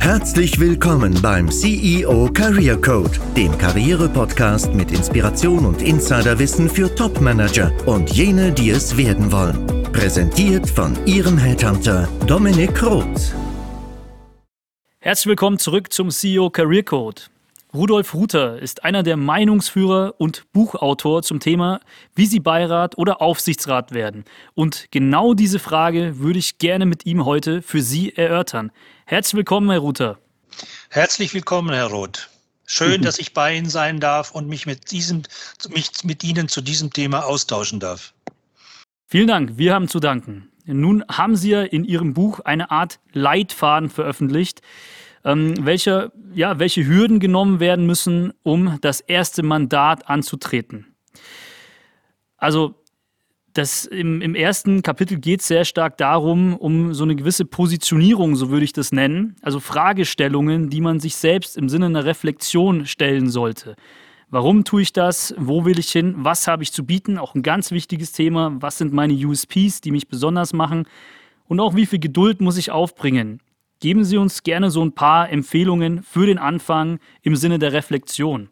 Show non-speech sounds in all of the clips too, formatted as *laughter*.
Herzlich willkommen beim CEO Career Code, dem Karriere-Podcast mit Inspiration und Insiderwissen für Top-Manager und jene, die es werden wollen. Präsentiert von Ihrem Headhunter Dominik Roth. Herzlich willkommen zurück zum CEO Career Code. Rudolf Ruther ist einer der Meinungsführer und Buchautor zum Thema, wie Sie Beirat oder Aufsichtsrat werden. Und genau diese Frage würde ich gerne mit ihm heute für Sie erörtern. Herzlich willkommen, Herr Ruther. Herzlich willkommen, Herr Roth. Schön, mhm. *laughs* dass ich bei Ihnen sein darf und mich mit, diesem, mich mit Ihnen zu diesem Thema austauschen darf. Vielen Dank, wir haben zu danken. Nun haben Sie ja in Ihrem Buch eine Art Leitfaden veröffentlicht, ähm, welche, ja, welche Hürden genommen werden müssen, um das erste Mandat anzutreten. Also das im, im ersten Kapitel geht es sehr stark darum, um so eine gewisse Positionierung, so würde ich das nennen. Also Fragestellungen, die man sich selbst im Sinne einer Reflexion stellen sollte. Warum tue ich das? Wo will ich hin? Was habe ich zu bieten? Auch ein ganz wichtiges Thema. Was sind meine USPs, die mich besonders machen? Und auch wie viel Geduld muss ich aufbringen? Geben Sie uns gerne so ein paar Empfehlungen für den Anfang im Sinne der Reflexion.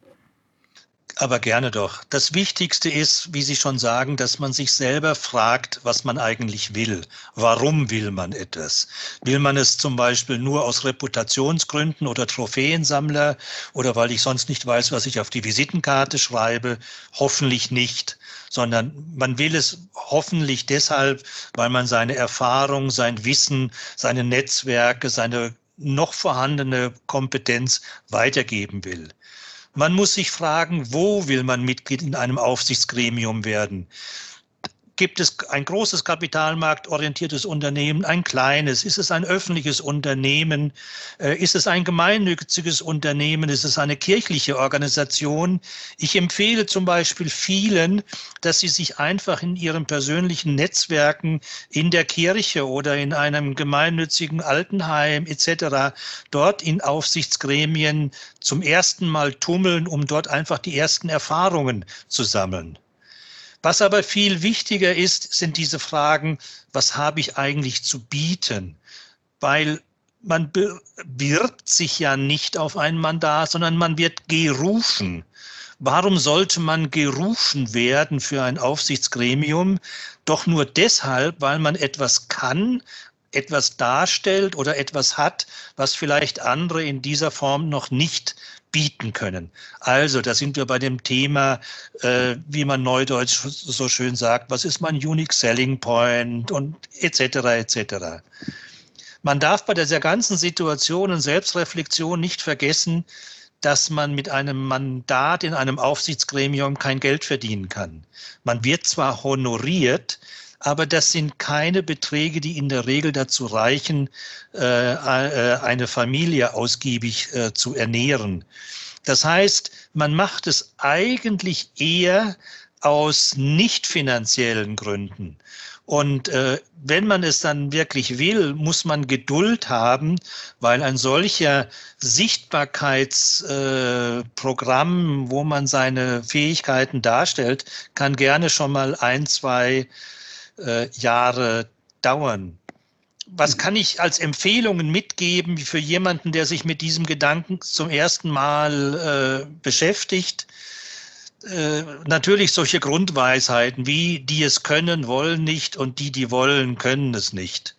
Aber gerne doch. Das Wichtigste ist, wie Sie schon sagen, dass man sich selber fragt, was man eigentlich will. Warum will man etwas? Will man es zum Beispiel nur aus Reputationsgründen oder Trophäensammler oder weil ich sonst nicht weiß, was ich auf die Visitenkarte schreibe? Hoffentlich nicht sondern man will es hoffentlich deshalb, weil man seine Erfahrung, sein Wissen, seine Netzwerke, seine noch vorhandene Kompetenz weitergeben will. Man muss sich fragen, wo will man Mitglied in einem Aufsichtsgremium werden? Gibt es ein großes kapitalmarktorientiertes Unternehmen, ein kleines? Ist es ein öffentliches Unternehmen? Äh, ist es ein gemeinnütziges Unternehmen? Ist es eine kirchliche Organisation? Ich empfehle zum Beispiel vielen, dass sie sich einfach in ihren persönlichen Netzwerken in der Kirche oder in einem gemeinnützigen Altenheim etc. dort in Aufsichtsgremien zum ersten Mal tummeln, um dort einfach die ersten Erfahrungen zu sammeln. Was aber viel wichtiger ist, sind diese Fragen, was habe ich eigentlich zu bieten? Weil man bewirbt sich ja nicht auf ein Mandat, sondern man wird gerufen. Warum sollte man gerufen werden für ein Aufsichtsgremium? Doch nur deshalb, weil man etwas kann, etwas darstellt oder etwas hat, was vielleicht andere in dieser Form noch nicht bieten können. Also, da sind wir bei dem Thema, äh, wie man neudeutsch so schön sagt, was ist mein Unique Selling Point und etc. etc. Man darf bei dieser ganzen Situation und Selbstreflexion nicht vergessen, dass man mit einem Mandat in einem Aufsichtsgremium kein Geld verdienen kann. Man wird zwar honoriert, aber das sind keine Beträge, die in der Regel dazu reichen, äh, äh, eine Familie ausgiebig äh, zu ernähren. Das heißt, man macht es eigentlich eher aus nicht finanziellen Gründen. Und äh, wenn man es dann wirklich will, muss man Geduld haben, weil ein solcher Sichtbarkeitsprogramm, äh, wo man seine Fähigkeiten darstellt, kann gerne schon mal ein, zwei äh, Jahre dauern. Was kann ich als Empfehlungen mitgeben für jemanden, der sich mit diesem Gedanken zum ersten Mal äh, beschäftigt? Äh, natürlich solche Grundweisheiten wie die es können, wollen nicht und die, die wollen, können es nicht.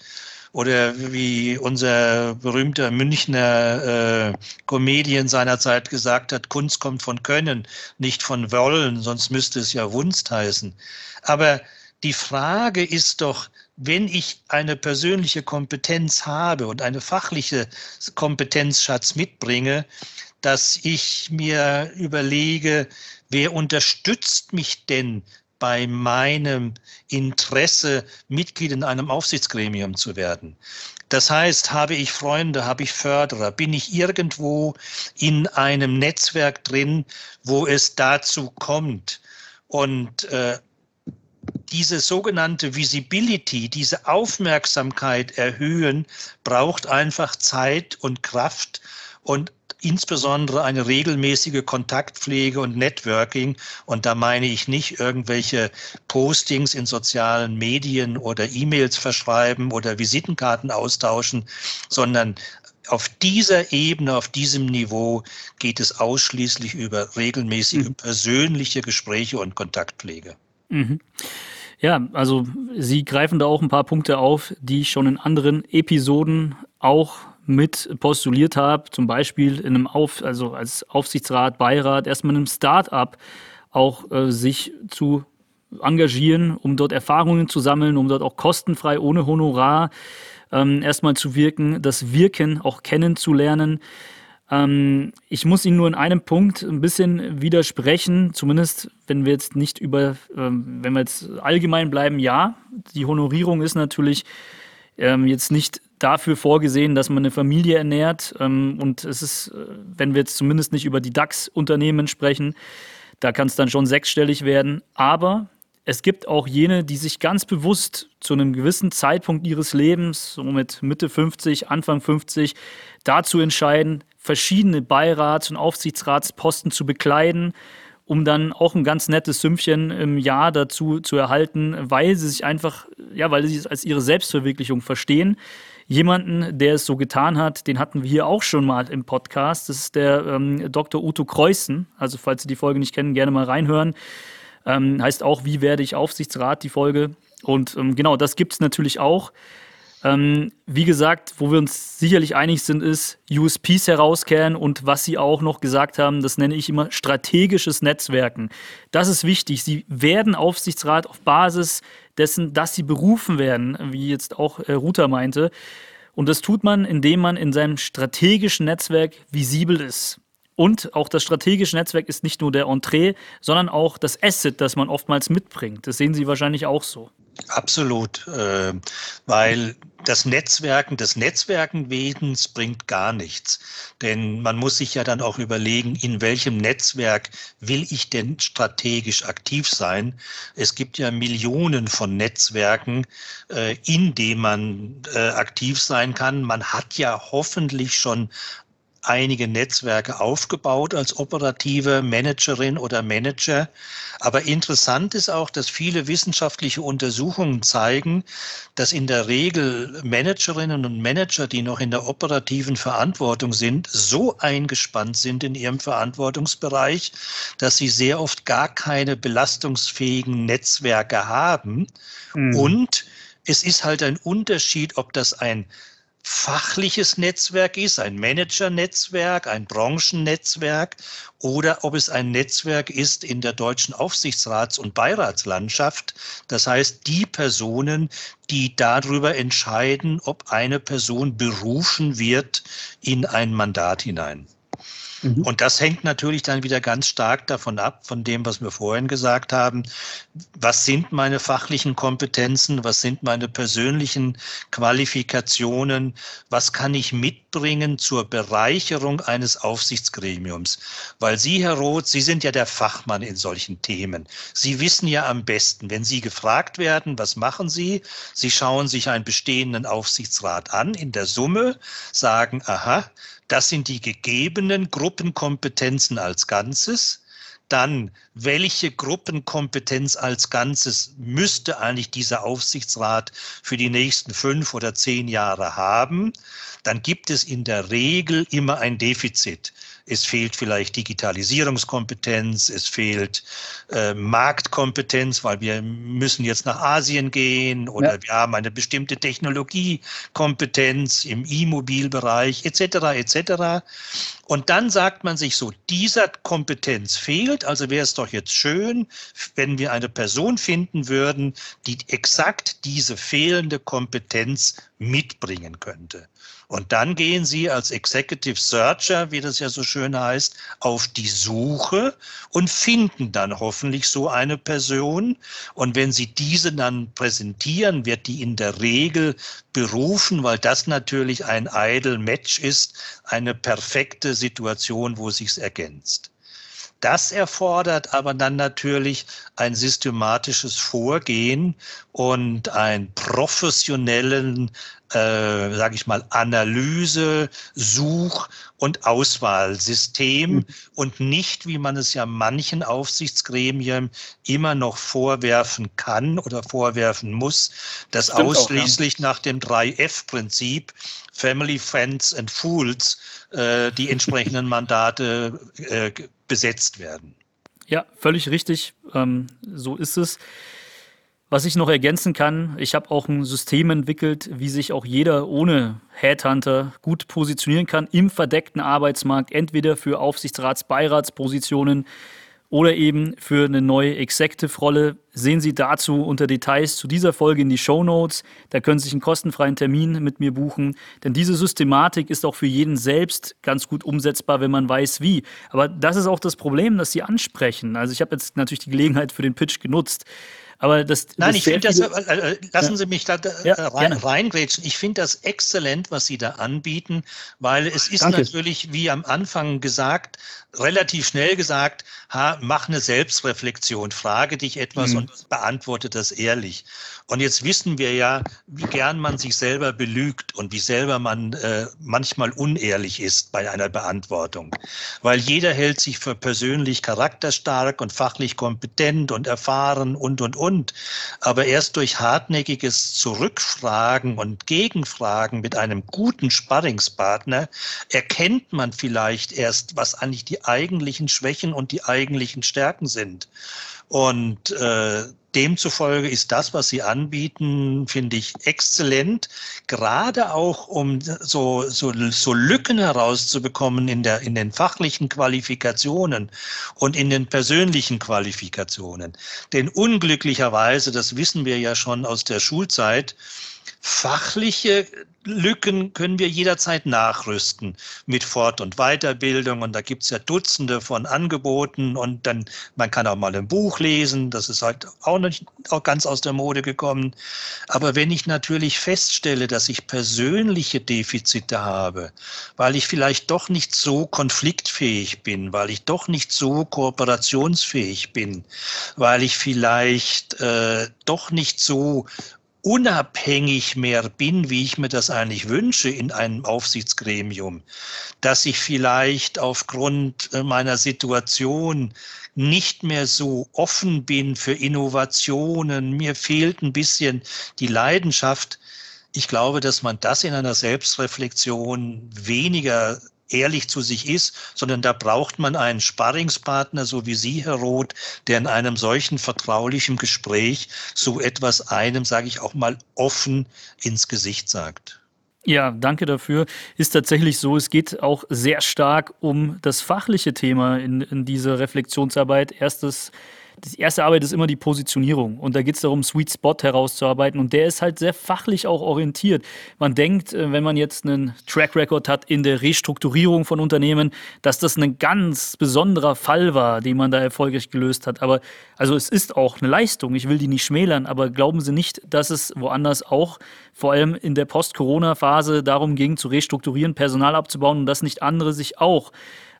Oder wie unser berühmter Münchner äh, Comedian seinerzeit gesagt hat, Kunst kommt von Können, nicht von Wollen, sonst müsste es ja Wunst heißen. Aber die Frage ist doch, wenn ich eine persönliche Kompetenz habe und eine fachliche Kompetenzschatz mitbringe, dass ich mir überlege, wer unterstützt mich denn bei meinem Interesse, Mitglied in einem Aufsichtsgremium zu werden. Das heißt, habe ich Freunde, habe ich Förderer, bin ich irgendwo in einem Netzwerk drin, wo es dazu kommt. Und äh, diese sogenannte Visibility, diese Aufmerksamkeit erhöhen, braucht einfach Zeit und Kraft. Und insbesondere eine regelmäßige Kontaktpflege und Networking. Und da meine ich nicht irgendwelche Postings in sozialen Medien oder E-Mails verschreiben oder Visitenkarten austauschen, sondern auf dieser Ebene, auf diesem Niveau geht es ausschließlich über regelmäßige mhm. persönliche Gespräche und Kontaktpflege. Mhm. Ja, also Sie greifen da auch ein paar Punkte auf, die ich schon in anderen Episoden auch mit postuliert habe, zum Beispiel in einem Auf, also als Aufsichtsrat, Beirat, erstmal in einem Start-up auch äh, sich zu engagieren, um dort Erfahrungen zu sammeln, um dort auch kostenfrei ohne Honorar ähm, erstmal zu wirken, das Wirken auch kennenzulernen. Ähm, ich muss Ihnen nur in einem Punkt ein bisschen widersprechen, zumindest wenn wir jetzt nicht über, ähm, wenn wir jetzt allgemein bleiben, ja, die Honorierung ist natürlich ähm, jetzt nicht dafür vorgesehen, dass man eine Familie ernährt. Ähm, und es ist, äh, wenn wir jetzt zumindest nicht über die DAX-Unternehmen sprechen, da kann es dann schon sechsstellig werden. Aber es gibt auch jene, die sich ganz bewusst zu einem gewissen Zeitpunkt ihres Lebens, so mit Mitte 50, Anfang 50, dazu entscheiden, verschiedene Beirats- und Aufsichtsratsposten zu bekleiden, um dann auch ein ganz nettes Sümmchen im Jahr dazu zu erhalten, weil sie sich einfach, ja, weil sie es als ihre Selbstverwirklichung verstehen. Jemanden, der es so getan hat, den hatten wir hier auch schon mal im Podcast. Das ist der ähm, Dr. Uto Kreuzen. Also, falls Sie die Folge nicht kennen, gerne mal reinhören. Ähm, heißt auch, wie werde ich Aufsichtsrat, die Folge. Und ähm, genau, das gibt es natürlich auch. Ähm, wie gesagt, wo wir uns sicherlich einig sind, ist USPs herauskehren und was Sie auch noch gesagt haben, das nenne ich immer strategisches Netzwerken. Das ist wichtig. Sie werden Aufsichtsrat auf Basis dessen, dass Sie berufen werden, wie jetzt auch äh, Ruther meinte. Und das tut man, indem man in seinem strategischen Netzwerk visibel ist. Und auch das strategische Netzwerk ist nicht nur der Entree, sondern auch das Asset, das man oftmals mitbringt. Das sehen Sie wahrscheinlich auch so. Absolut, äh, weil das Netzwerken des Netzwerkenwesens bringt gar nichts. Denn man muss sich ja dann auch überlegen, in welchem Netzwerk will ich denn strategisch aktiv sein. Es gibt ja Millionen von Netzwerken, äh, in denen man äh, aktiv sein kann. Man hat ja hoffentlich schon einige Netzwerke aufgebaut als operative Managerin oder Manager. Aber interessant ist auch, dass viele wissenschaftliche Untersuchungen zeigen, dass in der Regel Managerinnen und Manager, die noch in der operativen Verantwortung sind, so eingespannt sind in ihrem Verantwortungsbereich, dass sie sehr oft gar keine belastungsfähigen Netzwerke haben. Mhm. Und es ist halt ein Unterschied, ob das ein fachliches Netzwerk ist, ein Managernetzwerk, ein Branchennetzwerk oder ob es ein Netzwerk ist in der deutschen Aufsichtsrats- und Beiratslandschaft. Das heißt, die Personen, die darüber entscheiden, ob eine Person berufen wird in ein Mandat hinein. Mhm. Und das hängt natürlich dann wieder ganz stark davon ab, von dem, was wir vorhin gesagt haben. Was sind meine fachlichen Kompetenzen? Was sind meine persönlichen Qualifikationen? Was kann ich mitbringen zur Bereicherung eines Aufsichtsgremiums? Weil Sie, Herr Roth, Sie sind ja der Fachmann in solchen Themen. Sie wissen ja am besten, wenn Sie gefragt werden, was machen Sie? Sie schauen sich einen bestehenden Aufsichtsrat an in der Summe, sagen, aha, das sind die gegebenen Gruppenkompetenzen als Ganzes. Dann, welche Gruppenkompetenz als Ganzes müsste eigentlich dieser Aufsichtsrat für die nächsten fünf oder zehn Jahre haben? Dann gibt es in der Regel immer ein Defizit es fehlt vielleicht Digitalisierungskompetenz, es fehlt äh, Marktkompetenz, weil wir müssen jetzt nach Asien gehen oder ja. wir haben eine bestimmte Technologiekompetenz im E-Mobilbereich etc. etc. Und dann sagt man sich so, dieser Kompetenz fehlt, also wäre es doch jetzt schön, wenn wir eine Person finden würden, die exakt diese fehlende Kompetenz mitbringen könnte. Und dann gehen Sie als Executive Searcher, wie das ja so schön heißt, auf die Suche und finden dann hoffentlich so eine Person. Und wenn Sie diese dann präsentieren, wird die in der Regel berufen, weil das natürlich ein idle Match ist, eine perfekte Situation, wo sich's ergänzt. Das erfordert aber dann natürlich ein systematisches Vorgehen und einen professionellen äh, sage ich mal, Analyse, Such- und Auswahlsystem mhm. und nicht, wie man es ja manchen Aufsichtsgremien immer noch vorwerfen kann oder vorwerfen muss, dass Stimmt ausschließlich auch, ja. nach dem 3F-Prinzip Family, Friends and Fools äh, die entsprechenden Mandate äh, besetzt werden. Ja, völlig richtig. Ähm, so ist es. Was ich noch ergänzen kann, ich habe auch ein System entwickelt, wie sich auch jeder ohne Headhunter gut positionieren kann im verdeckten Arbeitsmarkt, entweder für Aufsichtsrats-, Beiratspositionen oder eben für eine neue Executive-Rolle. Sehen Sie dazu unter Details zu dieser Folge in die Show Notes. Da können Sie sich einen kostenfreien Termin mit mir buchen. Denn diese Systematik ist auch für jeden selbst ganz gut umsetzbar, wenn man weiß, wie. Aber das ist auch das Problem, das Sie ansprechen. Also ich habe jetzt natürlich die Gelegenheit für den Pitch genutzt. Aber das, Nein, das ich finde das, äh, lassen ja. Sie mich da äh, ja, rein, reingrätschen. Ich finde das exzellent, was Sie da anbieten, weil es ist Danke. natürlich, wie am Anfang gesagt, relativ schnell gesagt, ha, mach eine Selbstreflexion, frage dich etwas mhm. und beantworte das ehrlich. Und jetzt wissen wir ja, wie gern man sich selber belügt und wie selber man äh, manchmal unehrlich ist bei einer Beantwortung. Weil jeder hält sich für persönlich charakterstark und fachlich kompetent und erfahren und, und, und. Aber erst durch hartnäckiges Zurückfragen und Gegenfragen mit einem guten Sparringspartner erkennt man vielleicht erst, was eigentlich die eigentlichen Schwächen und die eigentlichen Stärken sind. Und äh, demzufolge ist das, was Sie anbieten, finde ich exzellent, gerade auch um so, so, so Lücken herauszubekommen in, der, in den fachlichen Qualifikationen und in den persönlichen Qualifikationen. Denn unglücklicherweise, das wissen wir ja schon aus der Schulzeit, fachliche Lücken können wir jederzeit nachrüsten mit Fort- und Weiterbildung. Und da gibt es ja Dutzende von Angeboten. Und dann, man kann auch mal ein Buch lesen. Das ist halt auch nicht auch ganz aus der Mode gekommen. Aber wenn ich natürlich feststelle, dass ich persönliche Defizite habe, weil ich vielleicht doch nicht so konfliktfähig bin, weil ich doch nicht so kooperationsfähig bin, weil ich vielleicht äh, doch nicht so unabhängig mehr bin, wie ich mir das eigentlich wünsche in einem Aufsichtsgremium, dass ich vielleicht aufgrund äh, meiner Situation nicht mehr so offen bin für Innovationen, mir fehlt ein bisschen die Leidenschaft. Ich glaube, dass man das in einer Selbstreflexion weniger ehrlich zu sich ist, sondern da braucht man einen Sparringspartner, so wie Sie, Herr Roth, der in einem solchen vertraulichen Gespräch so etwas einem, sage ich auch mal, offen ins Gesicht sagt. Ja, danke dafür. Ist tatsächlich so, es geht auch sehr stark um das fachliche Thema in, in dieser Reflexionsarbeit. Erstes die erste Arbeit ist immer die Positionierung. Und da geht es darum, Sweet Spot herauszuarbeiten. Und der ist halt sehr fachlich auch orientiert. Man denkt, äh, wenn man jetzt einen Track Record hat in der Restrukturierung von Unternehmen, dass das ein ganz besonderer Fall war, den man da erfolgreich gelöst hat. Aber also es ist auch eine Leistung. Ich will die nicht schmälern, aber glauben Sie nicht, dass es woanders auch vor allem in der Post-Corona-Phase darum ging, zu restrukturieren, Personal abzubauen und dass nicht andere sich auch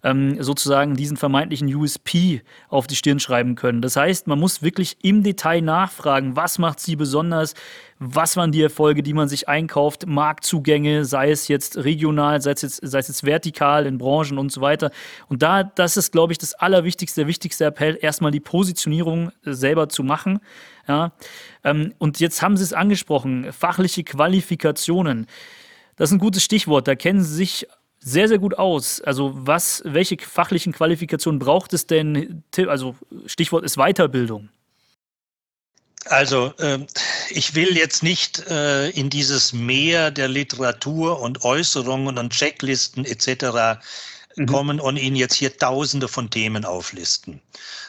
ähm, sozusagen diesen vermeintlichen USP auf die Stirn schreiben können. Das heißt, man muss wirklich im Detail nachfragen, was macht sie besonders, was waren die Erfolge, die man sich einkauft, Marktzugänge, sei es jetzt regional, sei es jetzt, sei es jetzt vertikal in Branchen und so weiter. Und da, das ist, glaube ich, das Allerwichtigste, wichtigste Appell, erstmal die Positionierung selber zu machen. Ja. Ähm, und jetzt haben Sie es angesprochen, fachliche Qualifikationen. Das ist ein gutes Stichwort. Da kennen Sie sich sehr, sehr gut aus. Also was, welche fachlichen Qualifikationen braucht es denn? Also Stichwort ist Weiterbildung. Also äh, ich will jetzt nicht äh, in dieses Meer der Literatur und Äußerungen und Checklisten etc. Mhm. kommen und Ihnen jetzt hier Tausende von Themen auflisten.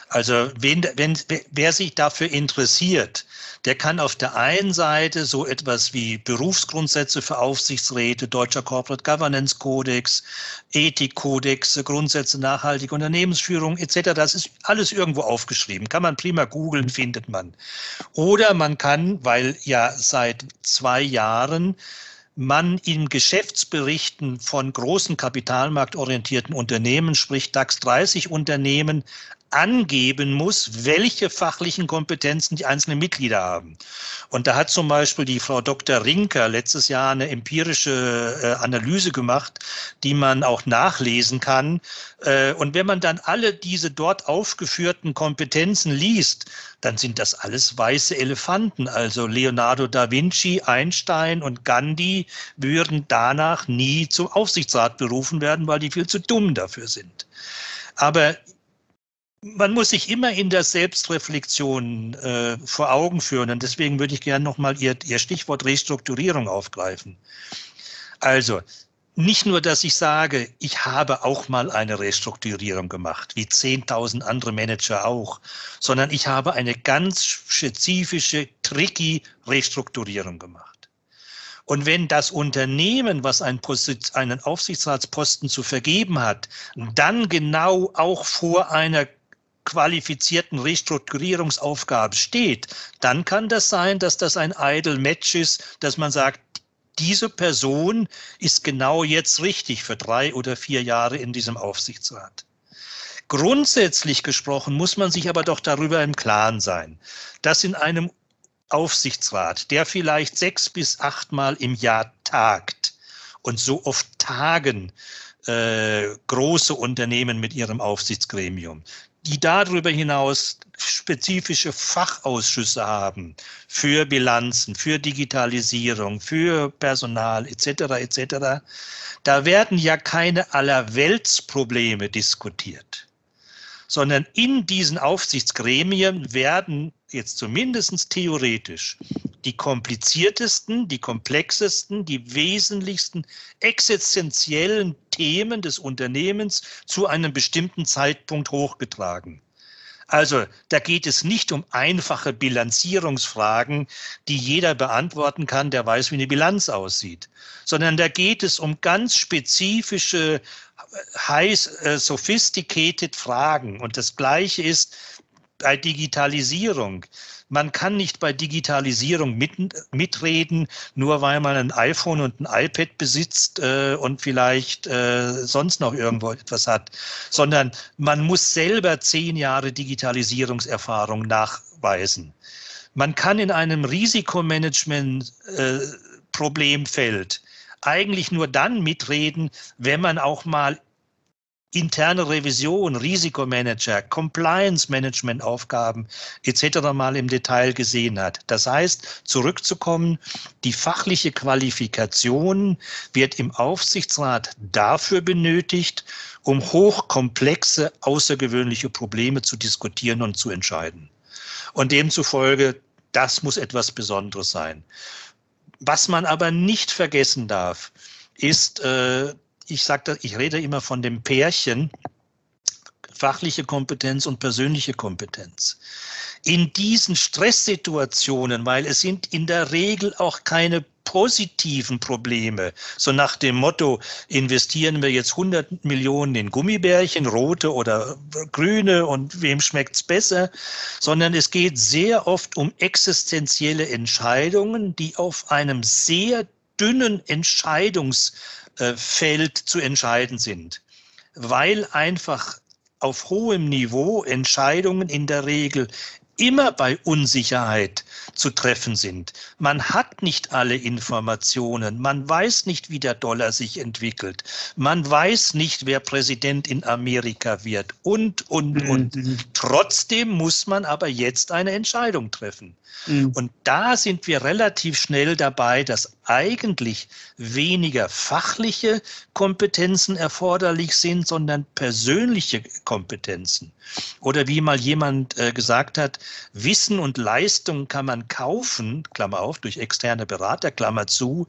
Also wenn, wenn, wer sich dafür interessiert, der kann auf der einen Seite so etwas wie Berufsgrundsätze für Aufsichtsräte, deutscher Corporate Governance Kodex, Ethikkodex, Grundsätze nachhaltige Unternehmensführung etc. Das ist alles irgendwo aufgeschrieben. Kann man prima googeln, findet man. Oder man kann, weil ja seit zwei Jahren man in Geschäftsberichten von großen kapitalmarktorientierten Unternehmen, sprich DAX 30 Unternehmen, angeben muss, welche fachlichen Kompetenzen die einzelnen Mitglieder haben. Und da hat zum Beispiel die Frau Dr. Rinker letztes Jahr eine empirische äh, Analyse gemacht, die man auch nachlesen kann. Äh, und wenn man dann alle diese dort aufgeführten Kompetenzen liest, dann sind das alles weiße Elefanten. Also Leonardo da Vinci, Einstein und Gandhi würden danach nie zum Aufsichtsrat berufen werden, weil die viel zu dumm dafür sind. Aber man muss sich immer in der Selbstreflexion äh, vor Augen führen. Und deswegen würde ich gerne nochmal Ihr, Ihr Stichwort Restrukturierung aufgreifen. Also, nicht nur, dass ich sage, ich habe auch mal eine Restrukturierung gemacht, wie 10.000 andere Manager auch, sondern ich habe eine ganz spezifische, tricky Restrukturierung gemacht. Und wenn das Unternehmen, was einen, einen Aufsichtsratsposten zu vergeben hat, dann genau auch vor einer qualifizierten Restrukturierungsaufgabe steht, dann kann das sein, dass das ein idle Match ist, dass man sagt, diese Person ist genau jetzt richtig für drei oder vier Jahre in diesem Aufsichtsrat. Grundsätzlich gesprochen muss man sich aber doch darüber im Klaren sein, dass in einem Aufsichtsrat, der vielleicht sechs bis achtmal im Jahr tagt und so oft tagen äh, große Unternehmen mit ihrem Aufsichtsgremium, die darüber hinaus spezifische Fachausschüsse haben für Bilanzen, für Digitalisierung, für Personal etc. etc. Da werden ja keine Allerweltsprobleme diskutiert, sondern in diesen Aufsichtsgremien werden jetzt zumindest theoretisch die kompliziertesten, die komplexesten, die wesentlichsten existenziellen Themen des Unternehmens zu einem bestimmten Zeitpunkt hochgetragen. Also da geht es nicht um einfache Bilanzierungsfragen, die jeder beantworten kann, der weiß, wie eine Bilanz aussieht, sondern da geht es um ganz spezifische, high äh, sophisticated Fragen. Und das Gleiche ist bei Digitalisierung. Man kann nicht bei Digitalisierung mit, mitreden, nur weil man ein iPhone und ein iPad besitzt äh, und vielleicht äh, sonst noch irgendwo etwas hat, sondern man muss selber zehn Jahre Digitalisierungserfahrung nachweisen. Man kann in einem Risikomanagement-Problemfeld äh, eigentlich nur dann mitreden, wenn man auch mal interne Revision, Risikomanager, Compliance-Management-Aufgaben etc. mal im Detail gesehen hat. Das heißt, zurückzukommen, die fachliche Qualifikation wird im Aufsichtsrat dafür benötigt, um hochkomplexe, außergewöhnliche Probleme zu diskutieren und zu entscheiden. Und demzufolge, das muss etwas Besonderes sein. Was man aber nicht vergessen darf, ist, äh, ich sage, ich rede immer von dem Pärchen fachliche Kompetenz und persönliche Kompetenz. In diesen Stresssituationen, weil es sind in der Regel auch keine positiven Probleme, so nach dem Motto, investieren wir jetzt 100 Millionen in Gummibärchen, rote oder grüne und wem schmeckt's besser, sondern es geht sehr oft um existenzielle Entscheidungen, die auf einem sehr dünnen Entscheidungs äh, Feld zu entscheiden sind, weil einfach auf hohem Niveau Entscheidungen in der Regel immer bei Unsicherheit zu treffen sind. Man hat nicht alle Informationen. Man weiß nicht, wie der Dollar sich entwickelt. Man weiß nicht, wer Präsident in Amerika wird. Und, und, mhm. und. Trotzdem muss man aber jetzt eine Entscheidung treffen. Mhm. Und da sind wir relativ schnell dabei, dass eigentlich weniger fachliche Kompetenzen erforderlich sind, sondern persönliche Kompetenzen. Oder wie mal jemand äh, gesagt hat, Wissen und Leistung kann man kaufen, Klammer auf, durch externe Berater, Klammer zu,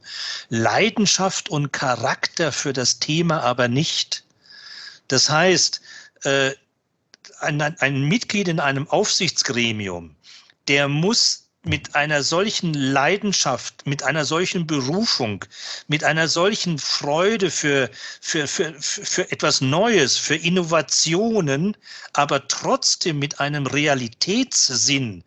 Leidenschaft und Charakter für das Thema aber nicht. Das heißt, äh, ein, ein Mitglied in einem Aufsichtsgremium, der muss mit einer solchen Leidenschaft, mit einer solchen Berufung, mit einer solchen Freude für, für, für, für etwas Neues, für Innovationen, aber trotzdem mit einem Realitätssinn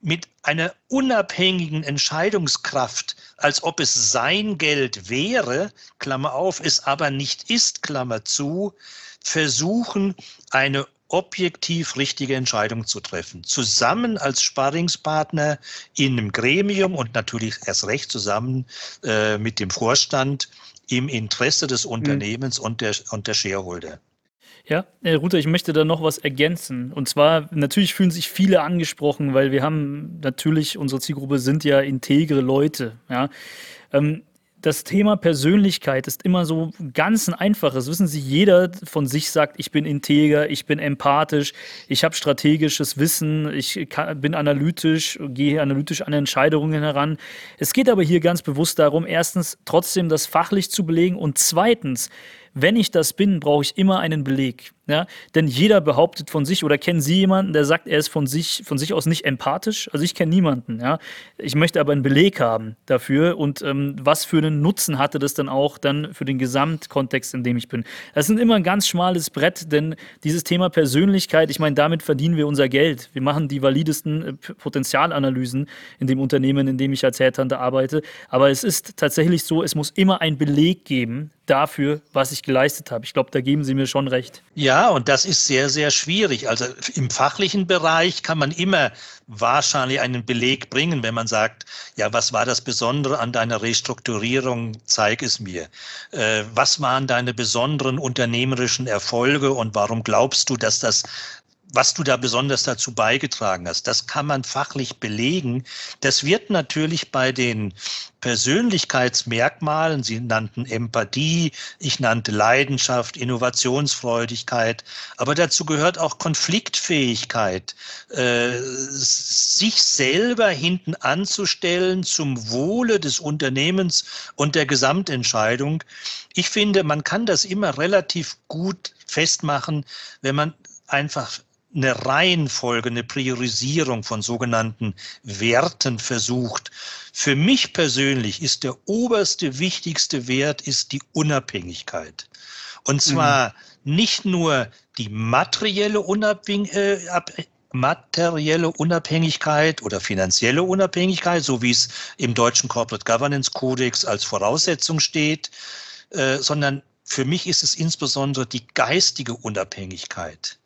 mit einer unabhängigen Entscheidungskraft, als ob es sein Geld wäre, Klammer auf, es aber nicht ist, Klammer zu, versuchen, eine objektiv richtige Entscheidung zu treffen. Zusammen als Sparringspartner in einem Gremium und natürlich erst recht zusammen äh, mit dem Vorstand im Interesse des mhm. Unternehmens mhm. und, der, und der Shareholder. Ja, Herr Ruther, ich möchte da noch was ergänzen. Und zwar, natürlich fühlen sich viele angesprochen, weil wir haben natürlich, unsere Zielgruppe sind ja integre Leute. Ja. Ähm, das Thema Persönlichkeit ist immer so ganz ein einfaches. Wissen Sie, jeder von sich sagt, ich bin integer, ich bin empathisch, ich habe strategisches Wissen, ich bin analytisch, gehe analytisch an Entscheidungen heran. Es geht aber hier ganz bewusst darum, erstens trotzdem das fachlich zu belegen und zweitens, wenn ich das bin, brauche ich immer einen Beleg. Ja? Denn jeder behauptet von sich oder kennen Sie jemanden, der sagt, er ist von sich, von sich aus nicht empathisch? Also ich kenne niemanden. Ja? Ich möchte aber einen Beleg haben dafür und ähm, was für einen Nutzen hatte das dann auch dann für den Gesamtkontext, in dem ich bin. Das ist immer ein ganz schmales Brett, denn dieses Thema Persönlichkeit, ich meine, damit verdienen wir unser Geld. Wir machen die validesten äh, Potenzialanalysen in dem Unternehmen, in dem ich als Headhunter arbeite. Aber es ist tatsächlich so, es muss immer einen Beleg geben dafür, was ich geleistet habe. Ich glaube, da geben Sie mir schon recht. Ja, und das ist sehr, sehr schwierig. Also im fachlichen Bereich kann man immer wahrscheinlich einen Beleg bringen, wenn man sagt, ja, was war das Besondere an deiner Restrukturierung? Zeig es mir. Äh, was waren deine besonderen unternehmerischen Erfolge und warum glaubst du, dass das was du da besonders dazu beigetragen hast. Das kann man fachlich belegen. Das wird natürlich bei den Persönlichkeitsmerkmalen, Sie nannten Empathie, ich nannte Leidenschaft, Innovationsfreudigkeit, aber dazu gehört auch Konfliktfähigkeit, äh, sich selber hinten anzustellen zum Wohle des Unternehmens und der Gesamtentscheidung. Ich finde, man kann das immer relativ gut festmachen, wenn man einfach eine Reihenfolge, eine Priorisierung von sogenannten Werten versucht. Für mich persönlich ist der oberste, wichtigste Wert ist die Unabhängigkeit. Und zwar mhm. nicht nur die materielle, Unabhäng äh, materielle Unabhängigkeit oder finanzielle Unabhängigkeit, so wie es im deutschen Corporate Governance Codex als Voraussetzung steht, äh, sondern für mich ist es insbesondere die geistige Unabhängigkeit.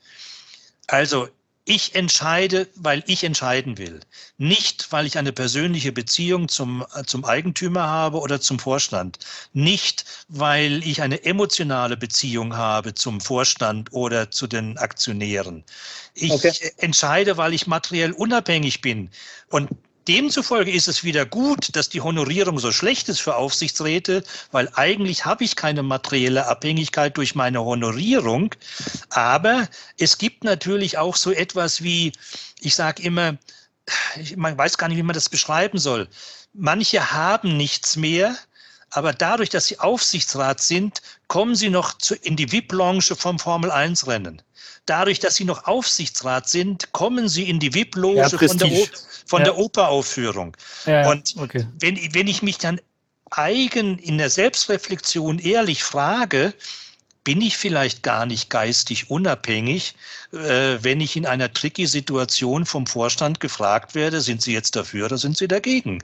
Also ich entscheide, weil ich entscheiden will. Nicht, weil ich eine persönliche Beziehung zum, zum Eigentümer habe oder zum Vorstand. Nicht, weil ich eine emotionale Beziehung habe zum Vorstand oder zu den Aktionären. Ich okay. entscheide, weil ich materiell unabhängig bin. Und Demzufolge ist es wieder gut, dass die Honorierung so schlecht ist für Aufsichtsräte, weil eigentlich habe ich keine materielle Abhängigkeit durch meine Honorierung. Aber es gibt natürlich auch so etwas wie, ich sage immer, man weiß gar nicht, wie man das beschreiben soll. Manche haben nichts mehr, aber dadurch, dass sie Aufsichtsrat sind, kommen sie noch zu, in die VIP-Lounge vom Formel-1-Rennen. Dadurch, dass sie noch Aufsichtsrat sind, kommen sie in die VIP-Loge ja, von, der, von ja. der Operaufführung. Ja, Und okay. wenn, wenn ich mich dann eigen in der Selbstreflexion ehrlich frage, bin ich vielleicht gar nicht geistig unabhängig, äh, wenn ich in einer tricky Situation vom Vorstand gefragt werde, sind Sie jetzt dafür oder sind Sie dagegen?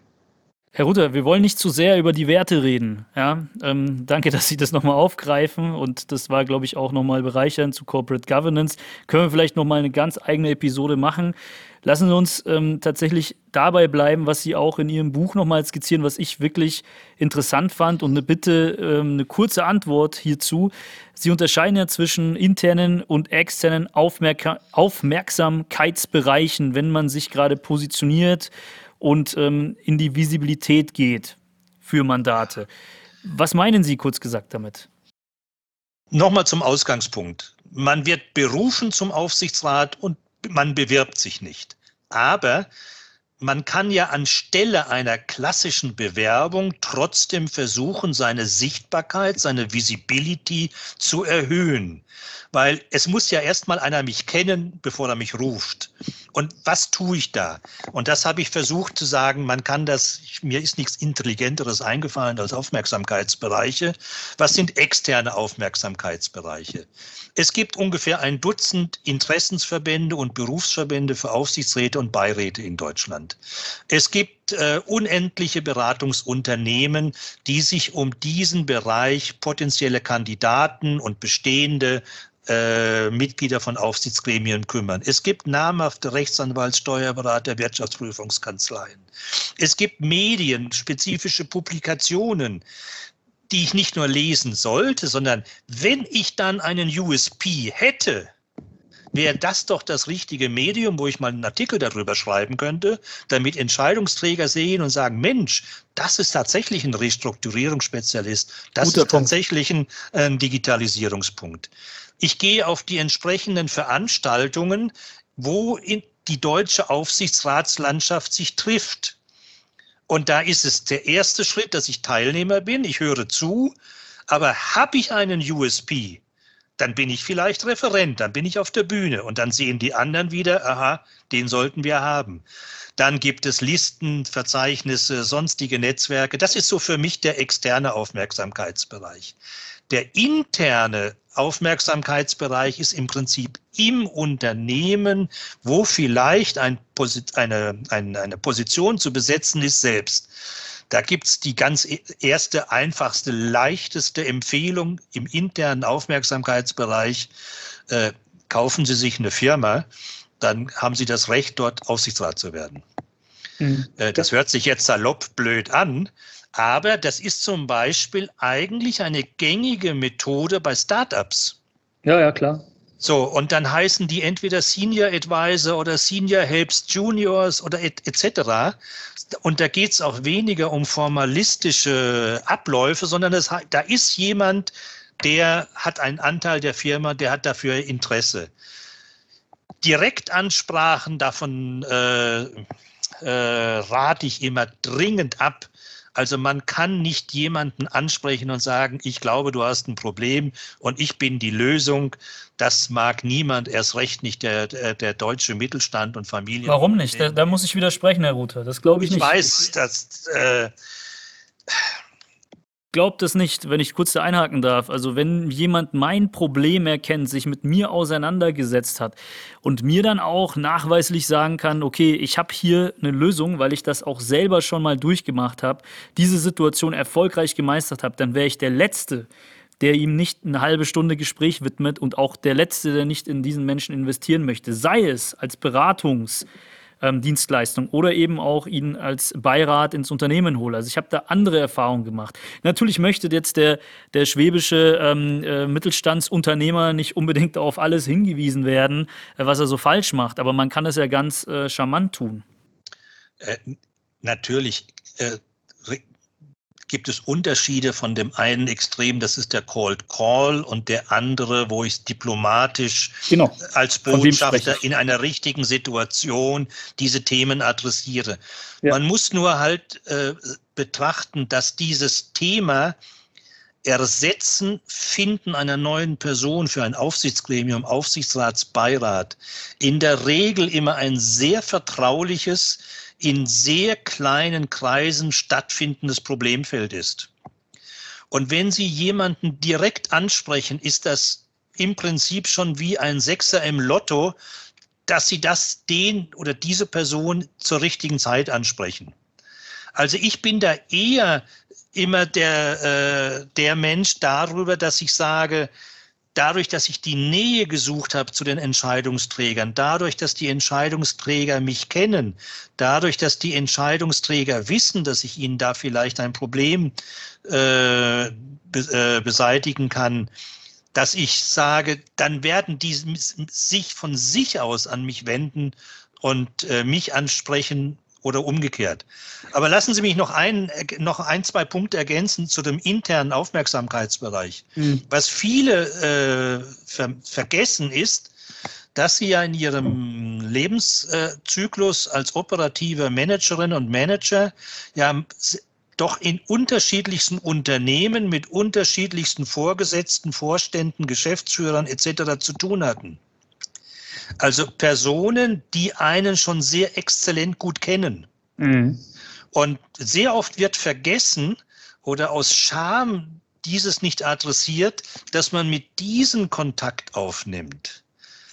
Herr Ruther, wir wollen nicht zu sehr über die Werte reden. Ja? Ähm, danke, dass Sie das nochmal aufgreifen und das war, glaube ich, auch nochmal bereichernd zu Corporate Governance. Können wir vielleicht nochmal eine ganz eigene Episode machen. Lassen Sie uns ähm, tatsächlich dabei bleiben, was Sie auch in Ihrem Buch nochmal skizzieren, was ich wirklich interessant fand und eine Bitte, ähm, eine kurze Antwort hierzu. Sie unterscheiden ja zwischen internen und externen Aufmerk Aufmerksamkeitsbereichen, wenn man sich gerade positioniert und ähm, in die Visibilität geht für Mandate. Was meinen Sie kurz gesagt damit? Nochmal zum Ausgangspunkt. Man wird berufen zum Aufsichtsrat und man bewirbt sich nicht. Aber man kann ja anstelle einer klassischen Bewerbung trotzdem versuchen, seine Sichtbarkeit, seine Visibility zu erhöhen. Weil es muss ja erstmal einer mich kennen, bevor er mich ruft. Und was tue ich da? Und das habe ich versucht zu sagen, man kann das, mir ist nichts Intelligenteres eingefallen als Aufmerksamkeitsbereiche. Was sind externe Aufmerksamkeitsbereiche? Es gibt ungefähr ein Dutzend Interessensverbände und Berufsverbände für Aufsichtsräte und Beiräte in Deutschland. Es gibt äh, unendliche Beratungsunternehmen, die sich um diesen Bereich potenzielle Kandidaten und bestehende äh, Mitglieder von Aufsichtsgremien kümmern. Es gibt namhafte Rechtsanwalts, Steuerberater, Wirtschaftsprüfungskanzleien. Es gibt Medien, spezifische Publikationen, die ich nicht nur lesen sollte, sondern wenn ich dann einen USP hätte, wäre das doch das richtige Medium, wo ich mal einen Artikel darüber schreiben könnte, damit Entscheidungsträger sehen und sagen, Mensch, das ist tatsächlich ein Restrukturierungsspezialist, das Guter ist Punkt. tatsächlich ein äh, Digitalisierungspunkt. Ich gehe auf die entsprechenden Veranstaltungen, wo die deutsche Aufsichtsratslandschaft sich trifft. Und da ist es der erste Schritt, dass ich Teilnehmer bin, ich höre zu, aber habe ich einen USP, dann bin ich vielleicht Referent, dann bin ich auf der Bühne und dann sehen die anderen wieder, aha, den sollten wir haben. Dann gibt es Listen, Verzeichnisse, sonstige Netzwerke. Das ist so für mich der externe Aufmerksamkeitsbereich. Der interne Aufmerksamkeitsbereich ist im Prinzip im Unternehmen, wo vielleicht ein, eine, eine, eine Position zu besetzen ist, selbst. Da gibt's die ganz e-, erste, einfachste, leichteste Empfehlung im internen Aufmerksamkeitsbereich. Äh, kaufen Sie sich eine Firma, dann haben Sie das Recht, dort Aufsichtsrat zu werden. Mhm. Äh, das hört sich jetzt salopp blöd an, aber das ist zum Beispiel eigentlich eine gängige Methode bei Startups. Ja, ja, klar. So, und dann heißen die entweder Senior Advisor oder Senior Helps Juniors oder etc. Und da geht es auch weniger um formalistische Abläufe, sondern das, da ist jemand, der hat einen Anteil der Firma, der hat dafür Interesse. Direktansprachen, davon äh, äh, rate ich immer dringend ab. Also man kann nicht jemanden ansprechen und sagen, ich glaube, du hast ein Problem und ich bin die Lösung. Das mag niemand, erst recht nicht der, der, der deutsche Mittelstand und Familien. Warum nicht? Da, da, muss ich widersprechen, Herr Ruther. Das glaube ich, ich nicht. Ich weiß, dass äh, glaubt es nicht, wenn ich kurz da einhaken darf. Also wenn jemand mein Problem erkennt, sich mit mir auseinandergesetzt hat und mir dann auch nachweislich sagen kann, okay, ich habe hier eine Lösung, weil ich das auch selber schon mal durchgemacht habe, diese Situation erfolgreich gemeistert habe, dann wäre ich der Letzte, der ihm nicht eine halbe Stunde Gespräch widmet und auch der Letzte, der nicht in diesen Menschen investieren möchte. Sei es als Beratungs- ähm, Dienstleistung oder eben auch ihn als Beirat ins Unternehmen hole. Also ich habe da andere Erfahrungen gemacht. Natürlich möchte jetzt der, der schwäbische ähm, äh, Mittelstandsunternehmer nicht unbedingt auf alles hingewiesen werden, äh, was er so falsch macht, aber man kann es ja ganz äh, charmant tun. Äh, natürlich äh, gibt es Unterschiede von dem einen Extrem, das ist der Cold Call, und der andere, wo ich diplomatisch genau. als Botschafter in einer richtigen Situation diese Themen adressiere. Ja. Man muss nur halt äh, betrachten, dass dieses Thema Ersetzen, Finden einer neuen Person für ein Aufsichtsgremium, Aufsichtsratsbeirat in der Regel immer ein sehr vertrauliches, in sehr kleinen Kreisen stattfindendes Problemfeld ist. Und wenn Sie jemanden direkt ansprechen, ist das im Prinzip schon wie ein Sechser im Lotto, dass Sie das den oder diese Person zur richtigen Zeit ansprechen. Also ich bin da eher immer der, äh, der Mensch darüber, dass ich sage, dadurch, dass ich die Nähe gesucht habe zu den Entscheidungsträgern, dadurch, dass die Entscheidungsträger mich kennen, dadurch, dass die Entscheidungsträger wissen, dass ich ihnen da vielleicht ein Problem äh, be äh, beseitigen kann, dass ich sage, dann werden die sich von sich aus an mich wenden und äh, mich ansprechen oder umgekehrt. Aber lassen Sie mich noch ein, noch ein, zwei Punkte ergänzen zu dem internen Aufmerksamkeitsbereich. Mhm. Was viele äh, ver vergessen ist, dass Sie ja in Ihrem Lebenszyklus als operative Managerin und Manager ja doch in unterschiedlichsten Unternehmen mit unterschiedlichsten Vorgesetzten, Vorständen, Geschäftsführern etc. zu tun hatten. Also Personen, die einen schon sehr exzellent gut kennen. Mhm. Und sehr oft wird vergessen oder aus Scham dieses nicht adressiert, dass man mit diesen Kontakt aufnimmt.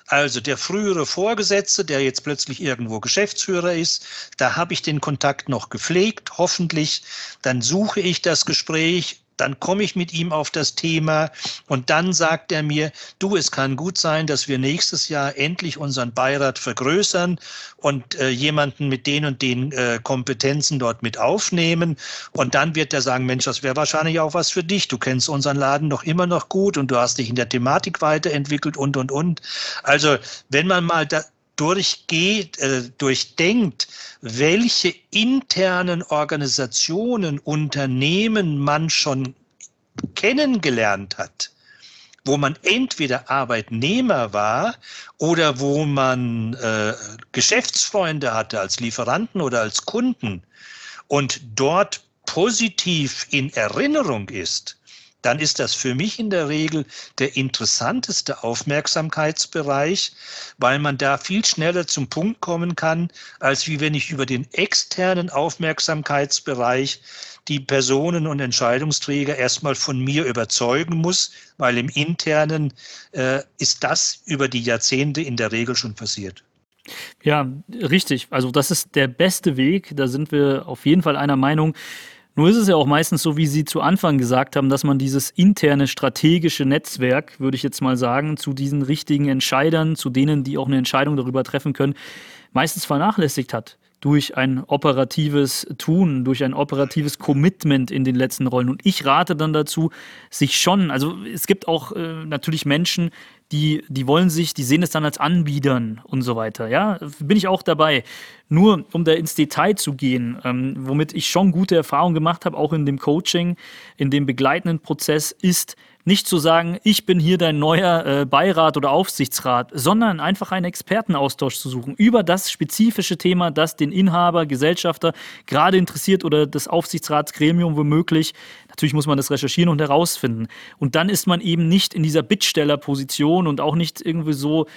Also der frühere Vorgesetzte, der jetzt plötzlich irgendwo Geschäftsführer ist, da habe ich den Kontakt noch gepflegt, hoffentlich. Dann suche ich das Gespräch, dann komme ich mit ihm auf das Thema und dann sagt er mir, du, es kann gut sein, dass wir nächstes Jahr endlich unseren Beirat vergrößern und äh, jemanden mit den und den äh, Kompetenzen dort mit aufnehmen. Und dann wird er sagen, Mensch, das wäre wahrscheinlich auch was für dich. Du kennst unseren Laden doch immer noch gut und du hast dich in der Thematik weiterentwickelt und, und, und. Also wenn man mal da, durchgeht, äh, durchdenkt, welche internen Organisationen, Unternehmen man schon kennengelernt hat, wo man entweder Arbeitnehmer war oder wo man äh, Geschäftsfreunde hatte als Lieferanten oder als Kunden und dort positiv in Erinnerung ist, dann ist das für mich in der Regel der interessanteste Aufmerksamkeitsbereich, weil man da viel schneller zum Punkt kommen kann, als wie wenn ich über den externen Aufmerksamkeitsbereich die Personen und Entscheidungsträger erstmal von mir überzeugen muss, weil im internen äh, ist das über die Jahrzehnte in der Regel schon passiert. Ja, richtig. Also das ist der beste Weg. Da sind wir auf jeden Fall einer Meinung. Nur ist es ja auch meistens so, wie Sie zu Anfang gesagt haben, dass man dieses interne strategische Netzwerk, würde ich jetzt mal sagen, zu diesen richtigen Entscheidern, zu denen, die auch eine Entscheidung darüber treffen können, meistens vernachlässigt hat durch ein operatives Tun, durch ein operatives Commitment in den letzten Rollen. Und ich rate dann dazu, sich schon, also es gibt auch äh, natürlich Menschen, die, die wollen sich, die sehen es dann als Anbietern und so weiter. Ja, bin ich auch dabei. Nur um da ins Detail zu gehen, ähm, womit ich schon gute Erfahrungen gemacht habe, auch in dem Coaching, in dem begleitenden Prozess, ist nicht zu sagen, ich bin hier dein neuer äh, Beirat oder Aufsichtsrat, sondern einfach einen Expertenaustausch zu suchen über das spezifische Thema, das den Inhaber, Gesellschafter gerade interessiert oder das Aufsichtsratsgremium womöglich. Natürlich muss man das recherchieren und herausfinden. Und dann ist man eben nicht in dieser Bittstellerposition und auch nicht irgendwie so,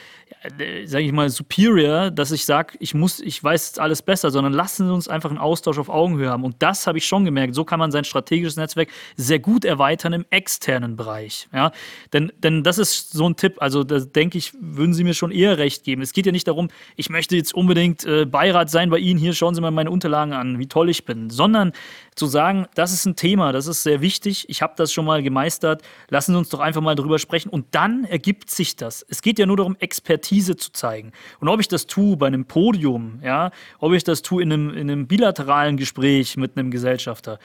sage ich mal, superior, dass ich sage, ich muss, ich weiß alles besser, sondern lassen Sie uns einfach einen Austausch auf Augenhöhe haben. Und das habe ich schon gemerkt. So kann man sein strategisches Netzwerk sehr gut erweitern im externen Bereich. Ja? Denn, denn das ist so ein Tipp. Also da denke ich, würden Sie mir schon eher recht geben. Es geht ja nicht darum, ich möchte jetzt unbedingt äh, Beirat sein bei Ihnen. Hier schauen Sie mal meine Unterlagen an, wie toll ich bin. Sondern zu sagen, das ist ein Thema, das ist sehr wichtig. Ich habe das schon mal gemeistert. Lassen Sie uns doch einfach mal drüber sprechen. Und dann ergibt sich das. Es geht ja nur darum, Expertise zu zeigen. Und ob ich das tue bei einem Podium, ja, ob ich das tue in einem, in einem bilateralen Gespräch mit einem Gesellschafter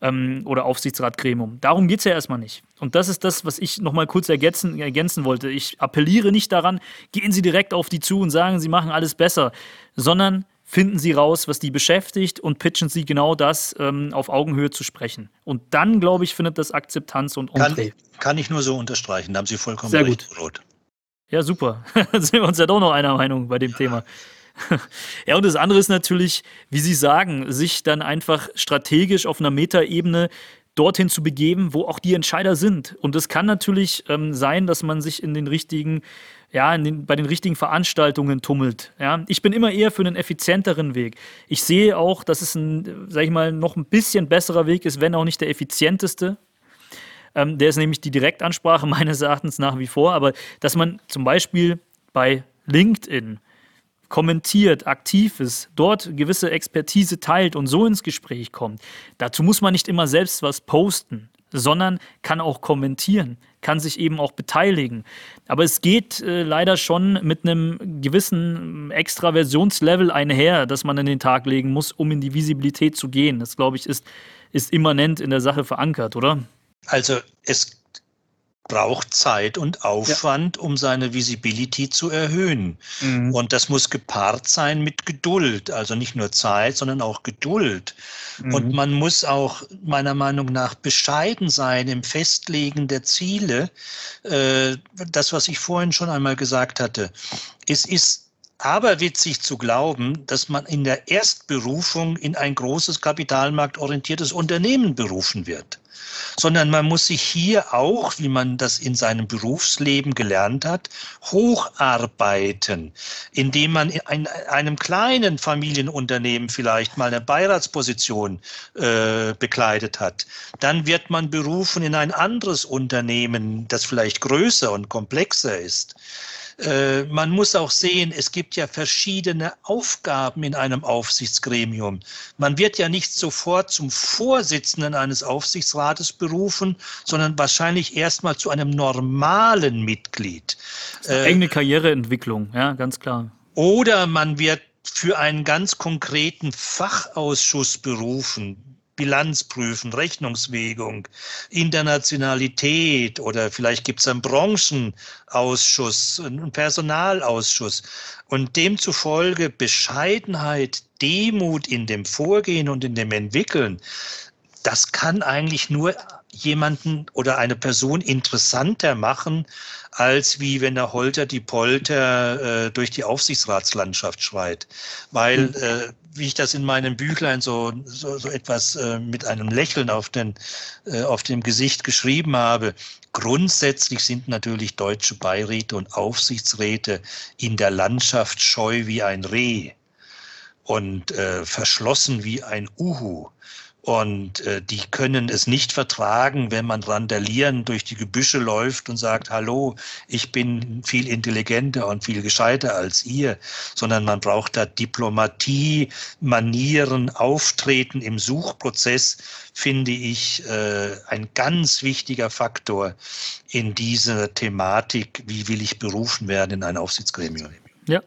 ähm, oder Aufsichtsratgremium, darum geht es ja erstmal nicht. Und das ist das, was ich noch mal kurz ergänzen, ergänzen wollte. Ich appelliere nicht daran, gehen Sie direkt auf die zu und sagen, Sie machen alles besser, sondern finden Sie raus, was die beschäftigt und pitchen Sie genau das ähm, auf Augenhöhe zu sprechen. Und dann, glaube ich, findet das Akzeptanz und Entree. Kann, kann ich nur so unterstreichen, da haben Sie vollkommen Sehr recht, gut. Rot. Ja, super. *laughs* Dann sind wir uns ja doch noch einer Meinung bei dem Thema. *laughs* ja, und das andere ist natürlich, wie Sie sagen, sich dann einfach strategisch auf einer Metaebene dorthin zu begeben, wo auch die Entscheider sind. Und es kann natürlich ähm, sein, dass man sich in den richtigen, ja, den, bei den richtigen Veranstaltungen tummelt. Ja. Ich bin immer eher für einen effizienteren Weg. Ich sehe auch, dass es ein, sag ich mal, noch ein bisschen besserer Weg ist, wenn auch nicht der effizienteste. Ähm, der ist nämlich die Direktansprache *laughs* meines Erachtens nach wie vor, aber dass man zum Beispiel bei LinkedIn kommentiert, aktiv ist, dort gewisse Expertise teilt und so ins Gespräch kommt. Dazu muss man nicht immer selbst was posten, sondern kann auch kommentieren, kann sich eben auch beteiligen. Aber es geht äh, leider schon mit einem gewissen Extraversionslevel einher, das man in den Tag legen muss, um in die Visibilität zu gehen. Das, glaube ich, ist, ist immanent in der Sache verankert, oder? Also es braucht Zeit und Aufwand, ja. um seine Visibility zu erhöhen. Mhm. Und das muss gepaart sein mit Geduld. Also nicht nur Zeit, sondern auch Geduld. Mhm. Und man muss auch meiner Meinung nach bescheiden sein im Festlegen der Ziele. Äh, das, was ich vorhin schon einmal gesagt hatte. Es ist aberwitzig zu glauben, dass man in der Erstberufung in ein großes kapitalmarktorientiertes Unternehmen berufen wird sondern man muss sich hier auch, wie man das in seinem Berufsleben gelernt hat, hocharbeiten, indem man in einem kleinen Familienunternehmen vielleicht mal eine Beiratsposition äh, bekleidet hat. Dann wird man berufen in ein anderes Unternehmen, das vielleicht größer und komplexer ist. Äh, man muss auch sehen, es gibt ja verschiedene Aufgaben in einem Aufsichtsgremium. Man wird ja nicht sofort zum Vorsitzenden eines Aufsichtsrates berufen, sondern wahrscheinlich erstmal zu einem normalen Mitglied. Äh, enge Karriereentwicklung, ja, ganz klar. Oder man wird für einen ganz konkreten Fachausschuss berufen, Bilanz prüfen, Rechnungswägung, Internationalität oder vielleicht gibt es einen Branchenausschuss, einen Personalausschuss. Und demzufolge Bescheidenheit, Demut in dem Vorgehen und in dem Entwickeln, das kann eigentlich nur jemanden oder eine Person interessanter machen, als wie wenn der Holter die Polter äh, durch die Aufsichtsratslandschaft schreit. Weil, hm. äh, wie ich das in meinem Büchlein so, so, so etwas äh, mit einem Lächeln auf, den, äh, auf dem Gesicht geschrieben habe, grundsätzlich sind natürlich deutsche Beiräte und Aufsichtsräte in der Landschaft scheu wie ein Reh und äh, verschlossen wie ein Uhu. Und äh, die können es nicht vertragen, wenn man randalieren durch die Gebüsche läuft und sagt, hallo, ich bin viel intelligenter und viel gescheiter als ihr, sondern man braucht da Diplomatie, Manieren, Auftreten im Suchprozess, finde ich äh, ein ganz wichtiger Faktor in dieser Thematik, wie will ich berufen werden in ein Aufsichtsgremium. Ja.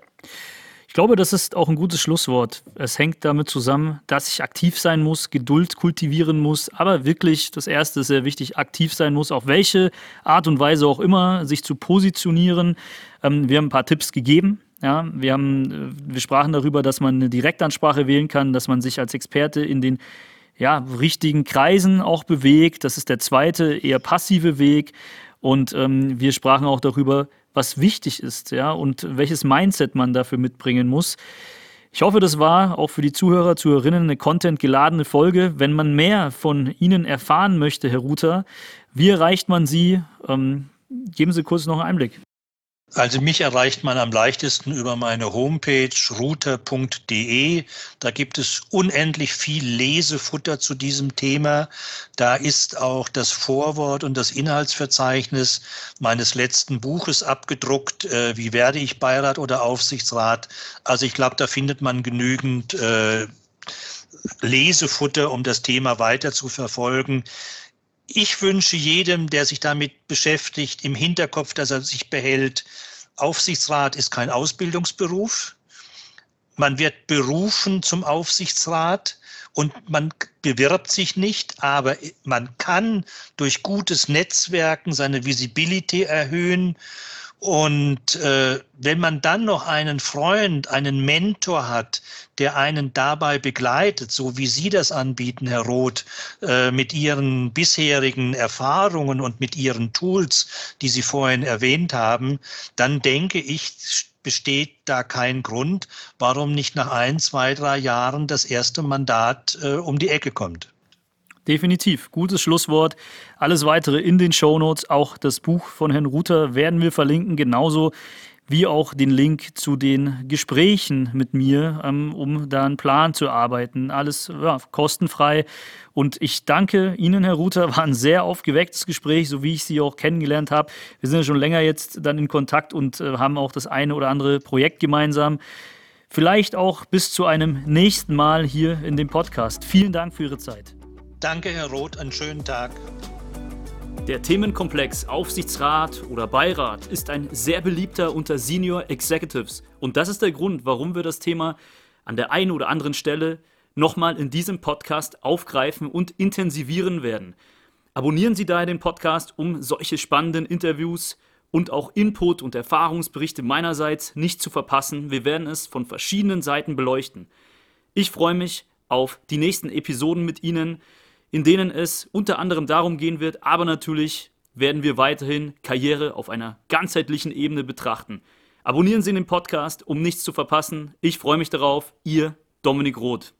Ich glaube, das ist auch ein gutes Schlusswort. Es hängt damit zusammen, dass ich aktiv sein muss, Geduld kultivieren muss, aber wirklich, das Erste ist sehr wichtig, aktiv sein muss, auf welche Art und Weise auch immer, sich zu positionieren. Ähm, wir haben ein paar Tipps gegeben. Ja, wir, haben, äh, wir sprachen darüber, dass man eine Direktansprache wählen kann, dass man sich als Experte in den ja, richtigen Kreisen auch bewegt. Das ist der zweite, eher passive Weg. Und ähm, wir sprachen auch darüber, was wichtig ist, ja, und welches Mindset man dafür mitbringen muss. Ich hoffe, das war auch für die Zuhörer, Zuhörerinnen eine contentgeladene Folge. Wenn man mehr von Ihnen erfahren möchte, Herr Ruther, wie erreicht man Sie? Ähm, geben Sie kurz noch einen Einblick. Also mich erreicht man am leichtesten über meine Homepage router.de. Da gibt es unendlich viel Lesefutter zu diesem Thema. Da ist auch das Vorwort und das Inhaltsverzeichnis meines letzten Buches abgedruckt. Äh, wie werde ich Beirat oder Aufsichtsrat? Also ich glaube, da findet man genügend äh, Lesefutter, um das Thema weiter zu verfolgen. Ich wünsche jedem, der sich damit beschäftigt, im Hinterkopf, dass er sich behält, Aufsichtsrat ist kein Ausbildungsberuf. Man wird berufen zum Aufsichtsrat und man bewirbt sich nicht, aber man kann durch gutes Netzwerken seine Visibility erhöhen und äh, wenn man dann noch einen Freund, einen Mentor hat, der einen dabei begleitet, so wie Sie das anbieten, Herr Roth, äh, mit Ihren bisherigen Erfahrungen und mit Ihren Tools, die Sie vorhin erwähnt haben, dann denke ich, besteht da kein Grund, warum nicht nach ein, zwei, drei Jahren das erste Mandat äh, um die Ecke kommt. Definitiv. Gutes Schlusswort. Alles weitere in den Show Notes. Auch das Buch von Herrn Ruther werden wir verlinken, genauso wie auch den Link zu den Gesprächen mit mir, ähm, um da einen Plan zu arbeiten. Alles ja, kostenfrei. Und ich danke Ihnen, Herr Ruther. *laughs* War ein sehr aufgewecktes Gespräch, so wie ich Sie auch kennengelernt habe. Wir sind ja schon länger jetzt dann in Kontakt und äh, haben auch das eine oder andere Projekt gemeinsam. Vielleicht auch bis zu einem nächsten Mal hier in dem Podcast. Vielen Dank für Ihre Zeit. Danke, Herr Roth, einen schönen Tag. Der Themenkomplex Aufsichtsrat oder Beirat ist ein sehr beliebter unter Senior Executives. Und das ist der Grund, warum wir das Thema an der einen oder anderen Stelle nochmal in diesem Podcast aufgreifen und intensivieren werden. Abonnieren Sie daher den Podcast, um solche spannenden Interviews und auch Input und Erfahrungsberichte meinerseits nicht zu verpassen. Wir werden es von verschiedenen Seiten beleuchten. Ich freue mich auf die nächsten Episoden mit Ihnen in denen es unter anderem darum gehen wird, aber natürlich werden wir weiterhin Karriere auf einer ganzheitlichen Ebene betrachten. Abonnieren Sie den Podcast, um nichts zu verpassen. Ich freue mich darauf. Ihr Dominik Roth.